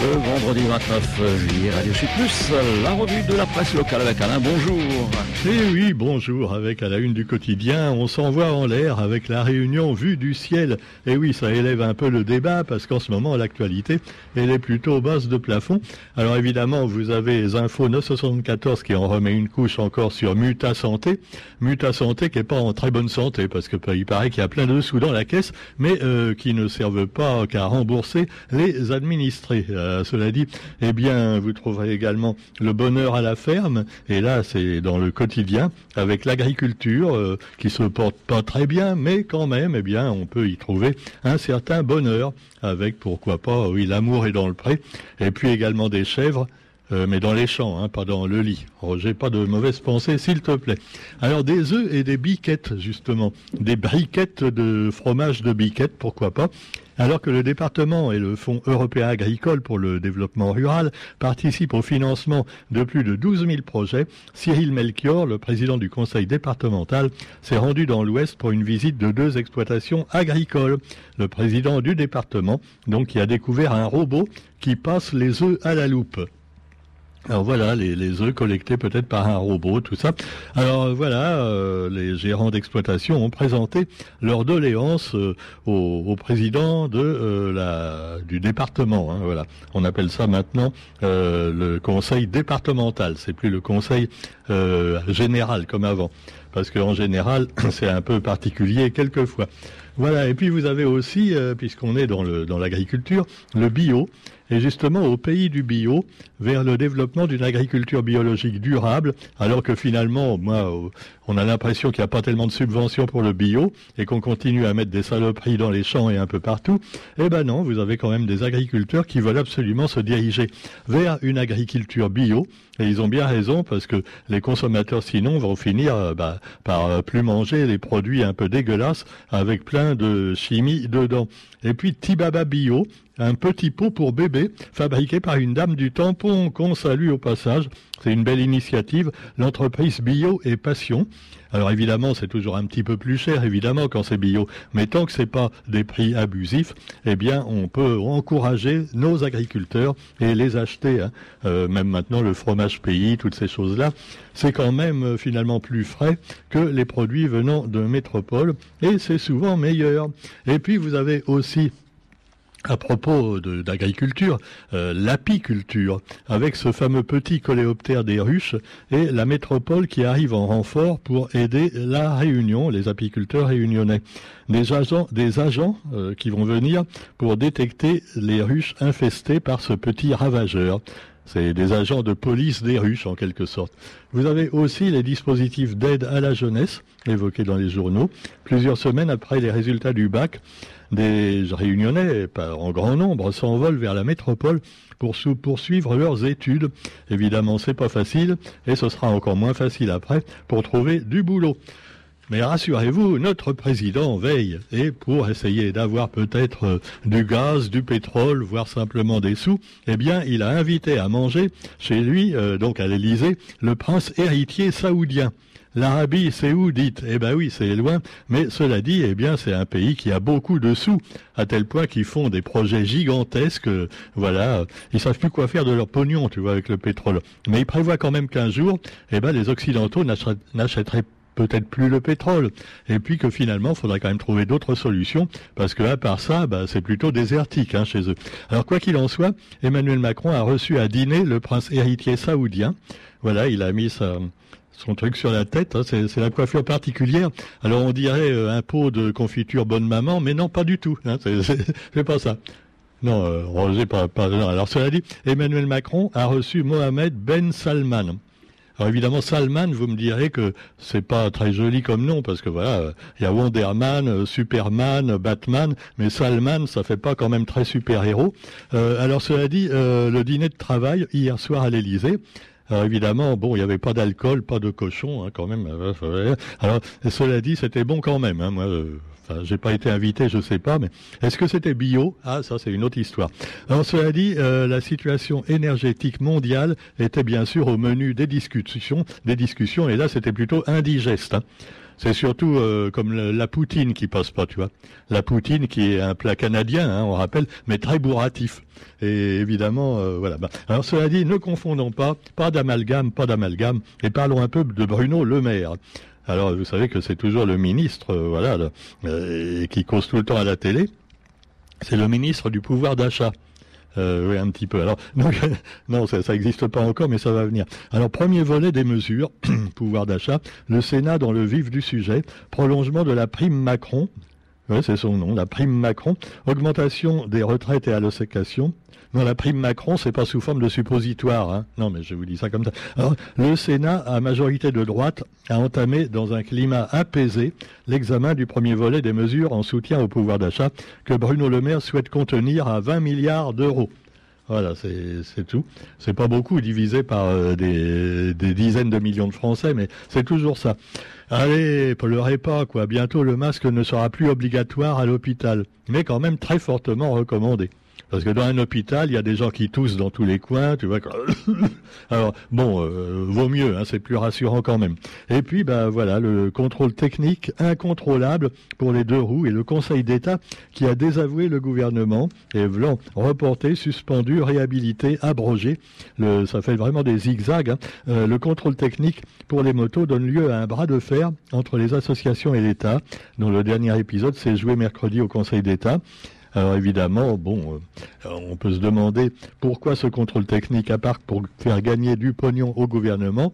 Le vendredi 29 juillet, Radio Sud Plus, la revue de la presse locale avec Alain, bonjour. Eh oui, bonjour, avec à la une du quotidien, on s'envoie en l'air avec la réunion vue du ciel. Et eh oui, ça élève un peu le débat parce qu'en ce moment, l'actualité, elle est plutôt basse de plafond. Alors évidemment, vous avez les infos 974 qui en remet une couche encore sur Muta Santé. Muta Santé qui est pas en très bonne santé parce que il paraît qu'il y a plein de sous dans la caisse, mais euh, qui ne servent pas qu'à rembourser les administrés. Euh, cela dit, eh bien, vous trouverez également le bonheur à la ferme. Et là, c'est dans le quotidien avec l'agriculture euh, qui se porte pas très bien, mais quand même, eh bien, on peut y trouver un certain bonheur avec, pourquoi pas, oui, l'amour est dans le pré. Et puis également des chèvres. Euh, mais dans les champs, hein, pas dans le lit. Roger, pas de mauvaises pensées, s'il te plaît. Alors des œufs et des biquettes, justement. Des briquettes de fromage de biquettes, pourquoi pas alors que le département et le Fonds européen agricole pour le développement rural participent au financement de plus de 12 000 projets, Cyril Melchior, le président du conseil départemental, s'est rendu dans l'Ouest pour une visite de deux exploitations agricoles. Le président du département, donc, qui a découvert un robot qui passe les œufs à la loupe. Alors voilà, les, les œufs collectés peut-être par un robot, tout ça. Alors voilà, euh, les gérants d'exploitation ont présenté leur doléance euh, au, président de euh, du département. Hein, voilà, on appelle ça maintenant le conseil départemental. C'est plus le conseil général comme avant, parce qu'en général c'est un peu particulier quelquefois. Voilà, et puis vous avez aussi, puisqu'on est dans le dans l'agriculture, le bio et justement au pays du bio, vers le développement d'une agriculture biologique durable, alors que finalement, moi, on a l'impression qu'il n'y a pas tellement de subventions pour le bio et qu'on continue à mettre des saloperies dans les champs et un peu partout. Eh ben non, vous avez quand même des agriculteurs qui veulent absolument se diriger vers une agriculture bio. Et ils ont bien raison parce que les consommateurs sinon vont finir euh, bah, par euh, plus manger des produits un peu dégueulasses avec plein de chimie dedans. Et puis Tibaba Bio, un petit pot pour bébé fabriqué par une dame du tampon qu'on salue au passage. C'est une belle initiative, l'entreprise Bio et Passion. Alors évidemment, c'est toujours un petit peu plus cher, évidemment, quand c'est bio. Mais tant que c'est pas des prix abusifs, eh bien, on peut encourager nos agriculteurs et les acheter. Hein. Euh, même maintenant, le fromage pays, toutes ces choses-là, c'est quand même euh, finalement plus frais que les produits venant de métropole et c'est souvent meilleur. Et puis, vous avez aussi à propos d'agriculture, euh, l'apiculture, avec ce fameux petit coléoptère des ruches et la métropole qui arrive en renfort pour aider la Réunion, les apiculteurs réunionnais. Des agents, euh, qui vont venir pour détecter les ruches infestées par ce petit ravageur. C'est des agents de police des ruches en quelque sorte. Vous avez aussi les dispositifs d'aide à la jeunesse évoqués dans les journaux. Plusieurs semaines après les résultats du bac, des réunionnais en grand nombre s'envolent vers la métropole pour poursuivre leurs études. Évidemment, c'est pas facile et ce sera encore moins facile après pour trouver du boulot. Mais rassurez-vous, notre président veille et pour essayer d'avoir peut-être euh, du gaz, du pétrole, voire simplement des sous, eh bien, il a invité à manger chez lui, euh, donc à l'Élysée, le prince héritier saoudien. L'Arabie saoudite, eh ben oui, c'est loin, mais cela dit, eh bien, c'est un pays qui a beaucoup de sous, à tel point qu'ils font des projets gigantesques, voilà, ils savent plus quoi faire de leur pognon, tu vois, avec le pétrole. Mais ils prévoient quand même qu'un jour, eh ben, les Occidentaux n'achèteraient peut-être plus le pétrole. Et puis que finalement, il faudrait quand même trouver d'autres solutions, parce que à part ça, bah, c'est plutôt désertique hein, chez eux. Alors quoi qu'il en soit, Emmanuel Macron a reçu à dîner le prince héritier saoudien. Voilà, il a mis son truc sur la tête, hein, c'est la coiffure particulière. Alors on dirait euh, un pot de confiture bonne maman, mais non, pas du tout. Hein, c'est pas ça. Non, euh, Roger, pas. Alors cela dit, Emmanuel Macron a reçu Mohamed Ben Salman. Alors évidemment, Salman, vous me direz que c'est pas très joli comme nom, parce que voilà, il y a Wonderman, euh, Superman, Batman, mais Salman, ça fait pas quand même très super-héros. Euh, alors cela dit, le dîner de travail hier soir à l'Élysée, alors évidemment, bon, il n'y avait pas d'alcool, pas de cochon, hein, quand même. Alors, cela dit, c'était bon quand même. Hein, moi, euh, j'ai pas été invité, je sais pas, mais est-ce que c'était bio? Ah, ça, c'est une autre histoire. Alors, cela dit, euh, la situation énergétique mondiale était bien sûr au menu des discussions, des discussions, et là, c'était plutôt indigeste. Hein. C'est surtout euh, comme la poutine qui passe pas, tu vois. La poutine qui est un plat canadien, hein, on rappelle, mais très bourratif. Et évidemment, euh, voilà. Bah, alors cela dit, ne confondons pas, pas d'amalgame, pas d'amalgame, et parlons un peu de Bruno Le Maire. Alors vous savez que c'est toujours le ministre, euh, voilà, qui cause tout le temps à la télé. C'est le ministre du pouvoir d'achat. Euh, oui, un petit peu. Alors, non, ça n'existe pas encore, mais ça va venir. Alors, premier volet des mesures, pouvoir d'achat, le Sénat dans le vif du sujet, prolongement de la prime Macron, oui, c'est son nom, la prime Macron, augmentation des retraites et allocations, non, la prime Macron, c'est pas sous forme de suppositoire. Hein. Non, mais je vous dis ça comme ça. Le Sénat, à majorité de droite, a entamé dans un climat apaisé l'examen du premier volet des mesures en soutien au pouvoir d'achat que Bruno Le Maire souhaite contenir à 20 milliards d'euros. Voilà, c'est tout. C'est pas beaucoup divisé par euh, des, des, dizaines de millions de Français, mais c'est toujours ça. Allez, pleurez pas, quoi. Bientôt, le masque ne sera plus obligatoire à l'hôpital, mais quand même très fortement recommandé. Parce que dans un hôpital, il y a des gens qui toussent dans tous les coins, tu vois. Alors, bon, euh, vaut mieux, hein, c'est plus rassurant quand même. Et puis, ben voilà, le contrôle technique incontrôlable pour les deux roues et le Conseil d'État qui a désavoué le gouvernement et voulant reporter, suspendu, réhabilité, abrogé. Ça fait vraiment des zigzags. Hein. Euh, le contrôle technique pour les motos donne lieu à un bras de fer entre les associations et l'État, dont le dernier épisode s'est joué mercredi au Conseil d'État. Alors évidemment, bon, euh, on peut se demander pourquoi ce contrôle technique, à part pour faire gagner du pognon au gouvernement,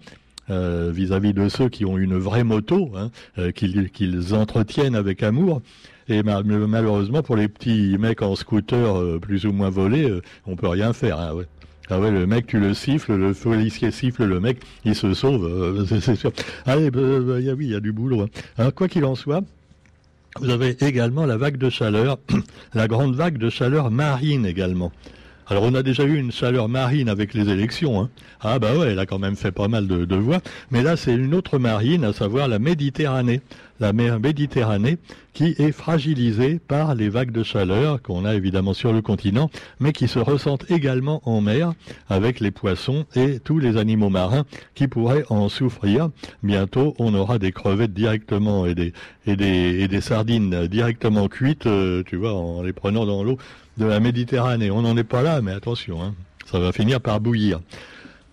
euh, vis-à-vis de ceux qui ont une vraie moto, hein, euh, qu'ils entretiennent avec amour. Et malheureusement, pour les petits mecs en scooter plus ou moins volés, on peut rien faire. Hein. Ah ouais, le mec, tu le siffles, le policier siffle le mec, il se sauve. Allez, oui, il y a du boulot. Hein. Alors, quoi qu'il en soit, vous avez également la vague de chaleur, la grande vague de chaleur marine également. Alors on a déjà eu une chaleur marine avec les élections. Hein. Ah bah ouais, elle a quand même fait pas mal de, de voix. Mais là c'est une autre marine, à savoir la Méditerranée la mer Méditerranée qui est fragilisée par les vagues de chaleur qu'on a évidemment sur le continent, mais qui se ressentent également en mer avec les poissons et tous les animaux marins qui pourraient en souffrir. Bientôt, on aura des crevettes directement et des, sardines directement cuites, euh, tu vois, en les prenant dans l'eau de la Méditerranée. On n'en est pas là, mais attention, hein, ça va finir par bouillir.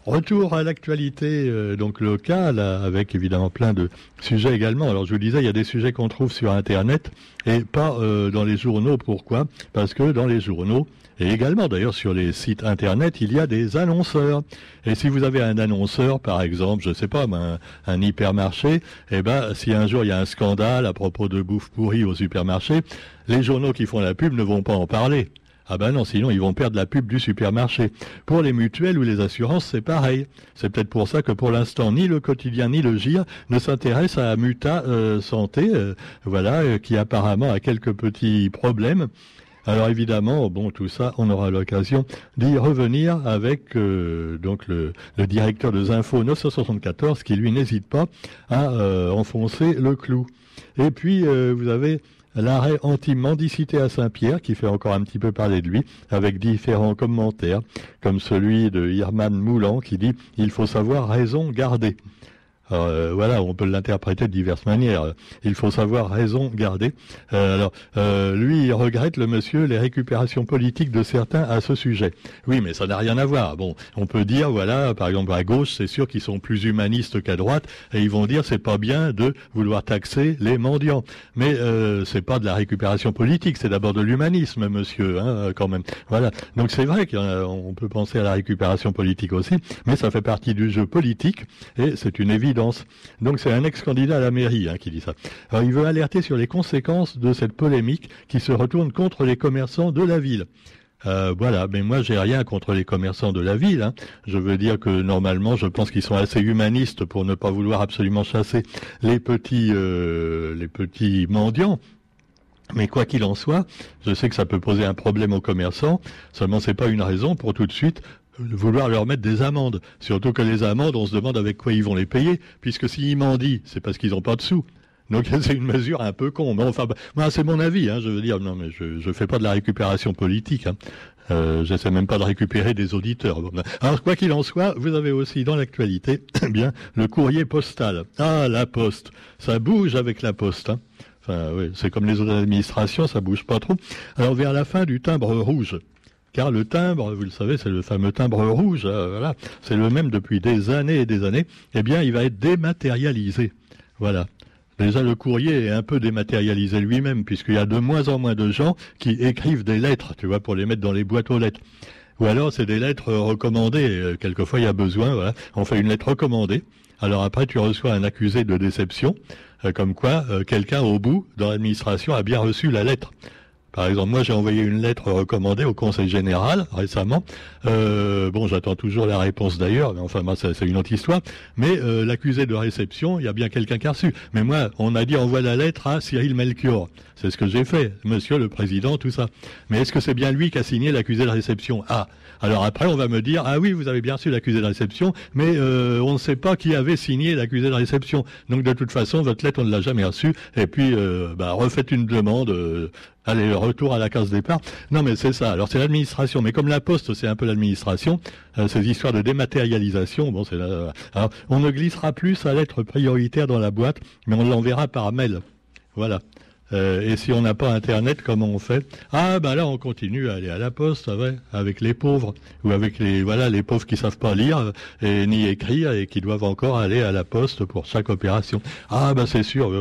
Retour à l'actualité euh, donc locale, avec évidemment plein de sujets également. Alors je vous disais, il y a des sujets qu'on trouve sur Internet et pas euh, dans les journaux. Pourquoi? Parce que dans les journaux, et également d'ailleurs sur les sites Internet, il y a des annonceurs. Et si vous avez un annonceur, par exemple, je sais pas, un, un hypermarché, eh ben si un jour il y a un scandale à propos de bouffe pourrie au supermarché, les journaux qui font la pub ne vont pas en parler. Ah ben non, sinon ils vont perdre la pub du supermarché. Pour les mutuelles ou les assurances, c'est pareil. C'est peut-être pour ça que pour l'instant, ni le quotidien ni le GIR ne s'intéressent à Muta euh, Santé, euh, voilà, euh, qui apparemment a quelques petits problèmes. Alors évidemment, bon, tout ça, on aura l'occasion d'y revenir avec donc le, le, directeur de Zinfo 974 qui lui n'hésite pas à enfoncer le clou. Et puis vous avez l'arrêt anti-mendicité à Saint-Pierre, qui fait encore un petit peu parler de lui, avec différents commentaires, comme celui de Irman Moulan, qui dit « Il faut savoir raison garder ». Euh, voilà, on peut l'interpréter de diverses manières. Il faut savoir raison garder. Euh, alors, euh, lui, il regrette le monsieur les récupérations politiques de certains à ce sujet. Oui, mais ça n'a rien à voir. Bon, on peut dire, voilà, par exemple à gauche, c'est sûr qu'ils sont plus humanistes qu'à droite, et ils vont dire c'est pas bien de vouloir taxer les mendiants. Mais euh, c'est pas de la récupération politique, c'est d'abord de l'humanisme, monsieur, hein, quand même. Voilà. Donc c'est vrai qu'on peut penser à la récupération politique aussi, mais ça fait partie du jeu politique, et c'est une évidence donc c'est un ex-candidat à la mairie hein, qui dit ça. Alors il veut alerter sur les conséquences de cette polémique qui se retourne contre les commerçants de la ville. Euh, voilà, mais moi j'ai rien contre les commerçants de la ville. Hein. Je veux dire que normalement, je pense qu'ils sont assez humanistes pour ne pas vouloir absolument chasser les petits, euh, les petits mendiants. Mais quoi qu'il en soit, je sais que ça peut poser un problème aux commerçants. Seulement, c'est pas une raison pour tout de suite vouloir leur mettre des amendes. Surtout que les amendes, on se demande avec quoi ils vont les payer, puisque s'ils mendient, c'est parce qu'ils n'ont pas de sous. Donc c'est une mesure un peu con. Mais enfin, bah, c'est mon avis. Hein, je veux dire, non, mais je ne fais pas de la récupération politique. Hein. Euh, J'essaie même pas de récupérer des auditeurs. Alors quoi qu'il en soit, vous avez aussi dans l'actualité, eh bien le courrier postal. Ah la poste, ça bouge avec la poste. Hein. Enfin oui, c'est comme les autres administrations, ça bouge pas trop. Alors vers la fin du timbre rouge. Car le timbre, vous le savez, c'est le fameux timbre rouge, euh, voilà, c'est le même depuis des années et des années. Eh bien, il va être dématérialisé. Voilà. Déjà, le courrier est un peu dématérialisé lui-même, puisqu'il y a de moins en moins de gens qui écrivent des lettres, tu vois, pour les mettre dans les boîtes aux lettres. Ou alors, c'est des lettres recommandées. Euh, quelquefois, il y a besoin, voilà. On fait une lettre recommandée. Alors après, tu reçois un accusé de déception, euh, comme quoi quelqu'un au bout, dans l'administration, a bien reçu la lettre. Par exemple, moi j'ai envoyé une lettre recommandée au Conseil général récemment. Euh, bon, j'attends toujours la réponse d'ailleurs, mais enfin, moi, c'est une autre histoire. Mais euh, l'accusé de réception, il y a bien quelqu'un qui a reçu. Mais moi, on m'a dit envoie la lettre à Cyril Melchior. C'est ce que j'ai fait, Monsieur le Président, tout ça. Mais est-ce que c'est bien lui qui a signé l'accusé de réception? Ah, alors après, on va me dire ah oui, vous avez bien reçu l'accusé de réception, mais euh, on ne sait pas qui avait signé l'accusé de réception. Donc de toute façon, votre lettre, on ne l'a jamais reçue. Et puis, euh, bah, refaites une demande. Allez, retour à la case départ. Non, mais c'est ça. Alors c'est l'administration, mais comme la Poste, c'est un peu l'administration. Euh, ces histoires de dématérialisation, bon, c'est là. Alors, on ne glissera plus sa lettre prioritaire dans la boîte, mais on l'enverra par mail. Voilà. Euh, et si on n'a pas Internet, comment on fait? Ah, ben là, on continue à aller à la poste, ouais, avec les pauvres ou avec les voilà les pauvres qui savent pas lire et ni écrire et qui doivent encore aller à la poste pour chaque opération. Ah, ben c'est sûr,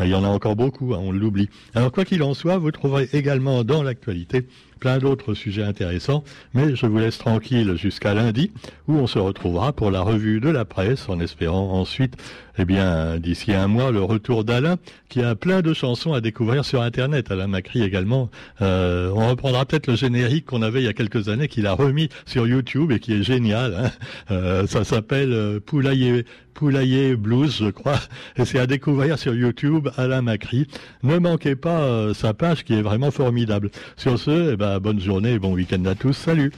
il y en a encore beaucoup, hein, on l'oublie. Alors quoi qu'il en soit, vous trouverez également dans l'actualité plein d'autres sujets intéressants, mais je vous laisse tranquille jusqu'à lundi, où on se retrouvera pour la revue de la presse, en espérant ensuite, eh bien, d'ici un mois, le retour d'Alain, qui a plein de chansons à découvrir sur Internet. Alain Macri également. Euh, on reprendra peut-être le générique qu'on avait il y a quelques années, qu'il a remis sur YouTube et qui est génial. Hein. Euh, ça s'appelle euh, Poulailler Poulailler Blues, je crois. Et c'est à découvrir sur YouTube, Alain Macri. Ne manquez pas euh, sa page qui est vraiment formidable. Sur ce, eh ben, bonne journée et bon week-end à tous. Salut